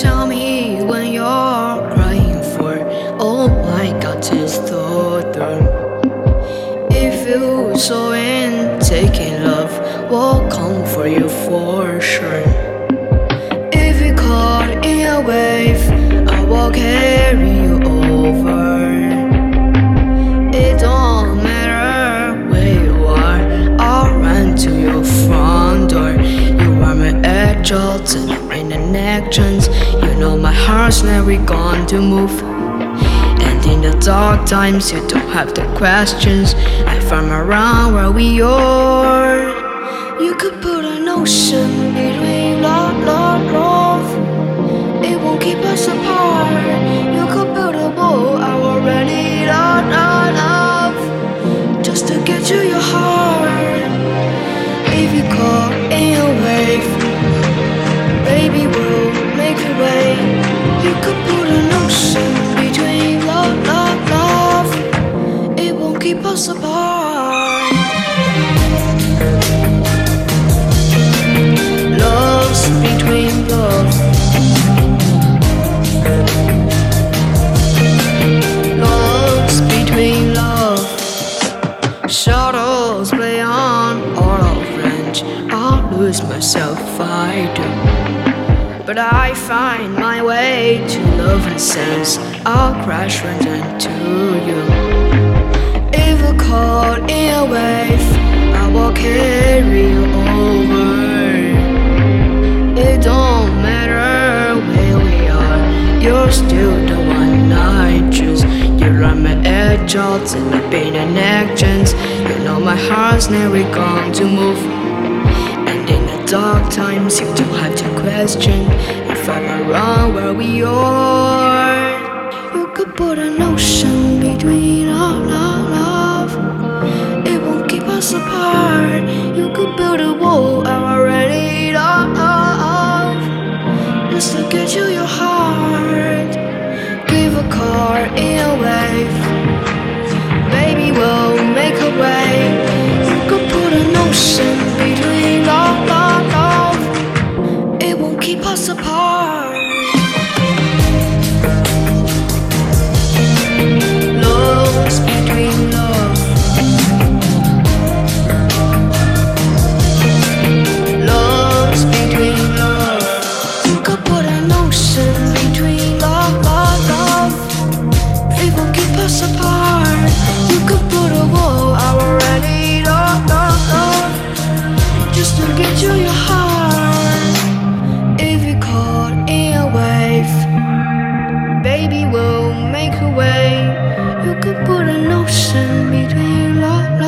Tell me when you're crying for all my God is through. If you so in taking love will come for you for sure. If you caught in a wave, I will carry never going to move. And in the dark times, you don't have the questions. I find around where we are. You could put an ocean between us apart. Love's between love. Love's between love. Shadows play on all of range. I'll lose myself I do. But I find my way to love and sense. I'll crash right into you. Caught in a wave, I will carry you over. It don't matter where we are, you're still the one I choose. You're on my edge, and I've been in actions. You know my heart's never going to move. And in the dark times, you don't have to question if I'm around where we are. You could put an ocean between 忽然弄 the 陨落